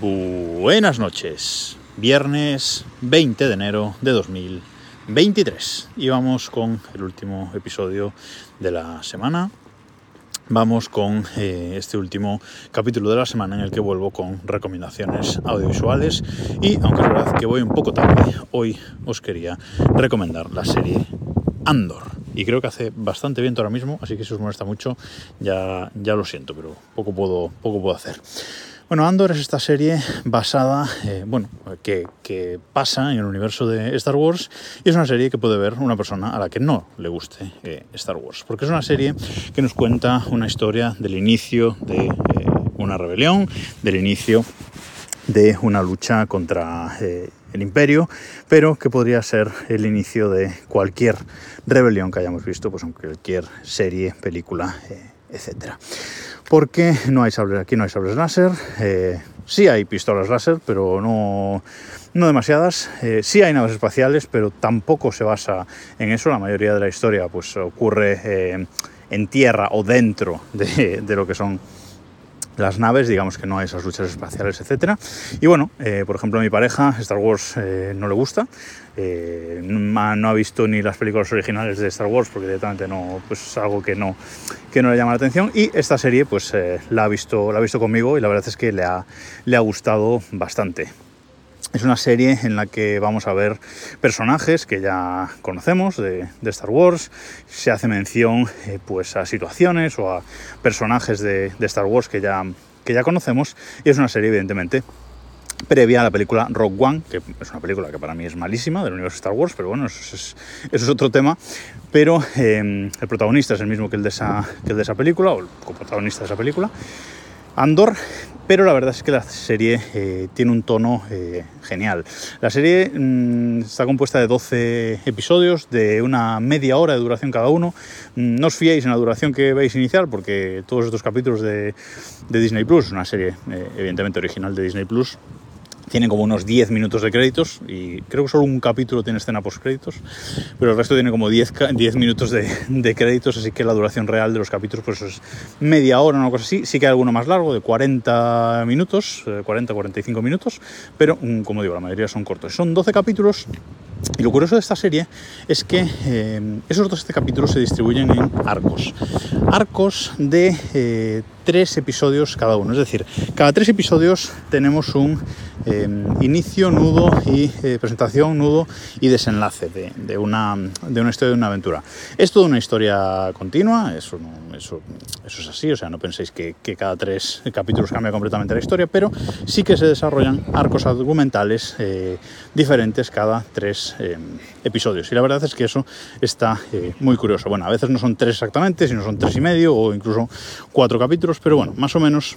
Buenas noches, viernes 20 de enero de 2023 y vamos con el último episodio de la semana. Vamos con eh, este último capítulo de la semana en el que vuelvo con recomendaciones audiovisuales y aunque es verdad que voy un poco tarde, hoy os quería recomendar la serie Andor. Y creo que hace bastante viento ahora mismo, así que si os molesta mucho, ya, ya lo siento, pero poco puedo, poco puedo hacer. Bueno, Andor es esta serie basada, eh, bueno, que, pasa en el universo de Star Wars y es una serie que puede ver una persona a la que no le guste eh, Star Wars, porque es una serie que nos cuenta una historia del inicio de eh, una rebelión, del inicio de una lucha contra el imperio, pero que podría ser el inicio de cualquier rebelión que hayamos visto, pues en cualquier serie, película, etcétera porque no hay sables, aquí no hay sables láser, eh, sí hay pistolas láser, pero no, no demasiadas, eh, sí hay naves espaciales, pero tampoco se basa en eso, la mayoría de la historia pues ocurre eh, en tierra o dentro de, de lo que son las naves, digamos que no hay esas luchas espaciales, etc. Y bueno, eh, por ejemplo, a mi pareja Star Wars eh, no le gusta, eh, no ha visto ni las películas originales de Star Wars porque directamente no, pues es algo que no, que no le llama la atención y esta serie pues la, ha visto, la ha visto conmigo y la verdad es que le ha, le ha gustado bastante. Es una serie en la que vamos a ver personajes que ya conocemos de, Star Wars. Se hace mención eh, pues a situaciones o a personajes de, Star Wars que ya, que ya conocemos. Y es una serie, evidentemente, previa a la película Rogue One, que es una película que para mí es malísima del universo Star Wars, pero bueno, eso es, eso es otro tema. Pero eh, el protagonista es el mismo que el, de esa, que el de esa película, o el coprotagonista de esa película. Andor pero la verdad es que la serie eh, tiene un tono eh, genial. La serie mm, está compuesta de 12 episodios de una media hora de duración cada uno. Mm, no os fiéis en la duración que veis inicial porque todos estos capítulos de, de Disney Plus, una serie eh, evidentemente original de Disney Plus, tiene como unos 10 minutos de créditos y creo que solo un capítulo tiene escena post créditos, pero el resto tiene como 10, 10 minutos de, de, créditos, así que la duración real de los capítulos pues es media hora, una cosa así. Sí que hay alguno más largo, de 40 minutos, 40-45 eh, minutos, pero mm, como digo, la mayoría son cortos. Son 12 capítulos y lo curioso de esta serie es que eh, esos 12 capítulos se distribuyen en arcos. Arcos de eh, tres episodios cada uno. Es decir, cada tres episodios tenemos un em, inicio, nudo y eh, presentación, nudo y desenlace de, una, de una historia, de una aventura. Es toda una historia continua, eso, eso, es así, o sea, no penséis que, cada tres capítulos cambia completamente la historia, pero sí que se desarrollan arcos argumentales eh, diferentes cada tres em, episodios. Y la verdad es que eso está eh, muy curioso. Bueno, a veces no son tres exactamente, sino son tres y medio o incluso cuatro capítulos pero bueno, más o menos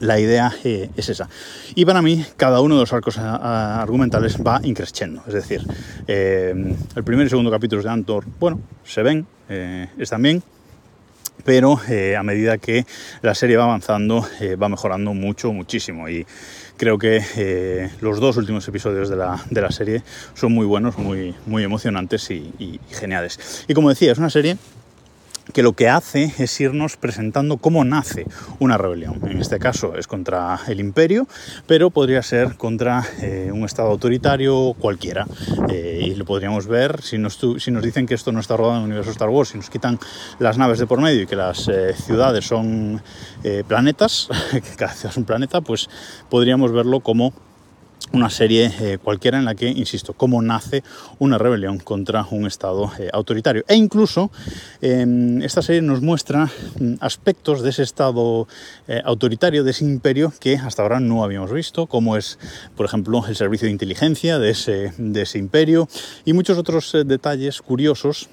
la idea eh, es esa. Y para mí, cada uno de los arcos argumentales va increciendo. Es decir, eh, el primer y segundo capítulos de Antor, bueno, se ven, eh, están bien, pero a medida que la serie va avanzando, va mejorando mucho, muchísimo. Y creo que los dos últimos episodios de la, serie son muy buenos, muy, muy emocionantes y geniales. Y como decía, es una serie que lo que hace es irnos presentando cómo nace una rebelión. En este caso es contra el imperio, pero podría ser contra eh, un estado autoritario cualquiera. Eh, y lo podríamos ver si nos, si nos dicen que esto no está rodado en el universo Star Wars, si nos quitan las naves de por medio y que las eh, ciudades son planetas, que cada ciudad es un planeta, pues podríamos verlo como una serie eh, cualquiera en la que, insisto, cómo nace una rebelión contra un Estado eh, autoritario. E incluso em, esta serie nos muestra mm, aspectos de ese Estado eh, autoritario, de ese imperio que hasta ahora no habíamos visto, como es, por ejemplo, el servicio de inteligencia de ese, de ese imperio y muchos otros detalles curiosos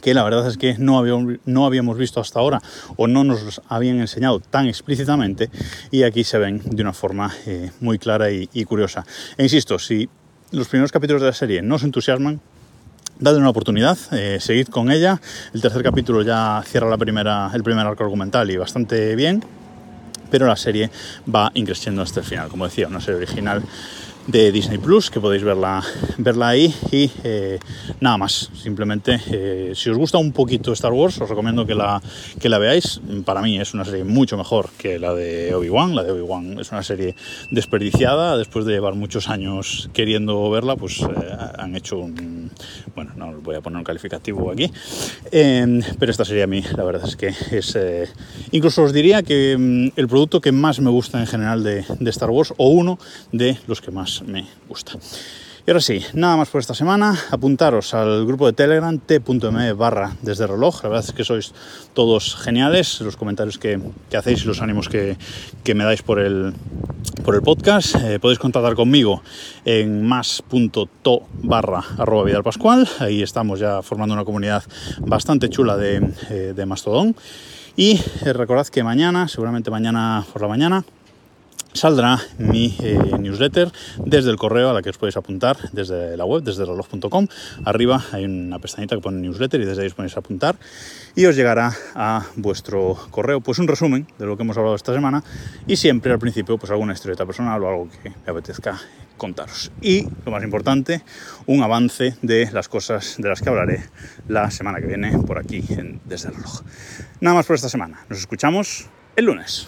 que la verdad es que no habíamos, visto hasta ahora o no nos habían enseñado tan explícitamente y aquí se ven de una forma eh, muy clara y, curiosa. E insisto, si los primeros capítulos de la serie no os entusiasman, dadle una oportunidad, eh, seguid con ella. El tercer capítulo ya cierra la primera, el primer arco argumental y bastante bien, pero la serie va increciendo hasta el final. Como decía, una serie original de Disney Plus, que podéis verla, verla ahí. Y eh, nada más, simplemente eh, si os gusta un poquito Star Wars, os recomiendo que la, que la veáis. Para mí es una serie mucho mejor que la de Obi-Wan. La de Obi-Wan es una serie desperdiciada, después de llevar muchos años queriendo verla, pues han hecho un... Bueno, no voy a poner un calificativo aquí, pero esta serie a mí la verdad es que es... incluso os diría que mm, el producto que más me gusta en general de, de Star Wars, o uno de los que más me gusta. Y ahora sí, nada más por esta semana. Apuntaros al grupo de Telegram t.me barra desde reloj. La verdad es que sois todos geniales. Los comentarios que, hacéis y los ánimos que, me dais por el, por el podcast. Eh, podéis contactar conmigo en más.to barra arroba Vidal Pascual. Ahí estamos ya formando una comunidad bastante chula de, eh, de Mastodon. Y eh, recordad que mañana, seguramente mañana por la mañana, saldrá mi eh, newsletter desde el correo a la que os podéis apuntar desde la web, desde reloj.com. Arriba hay una pestañita que pone newsletter y desde ahí os podéis apuntar y os llegará a vuestro correo pues un resumen de lo que hemos hablado esta semana y siempre al principio pues alguna historieta personal o algo que me apetezca contaros. Y lo más importante, un avance de las cosas de las que hablaré la semana que viene por aquí en Desde el reloj. Nada más por esta semana. Nos escuchamos el lunes.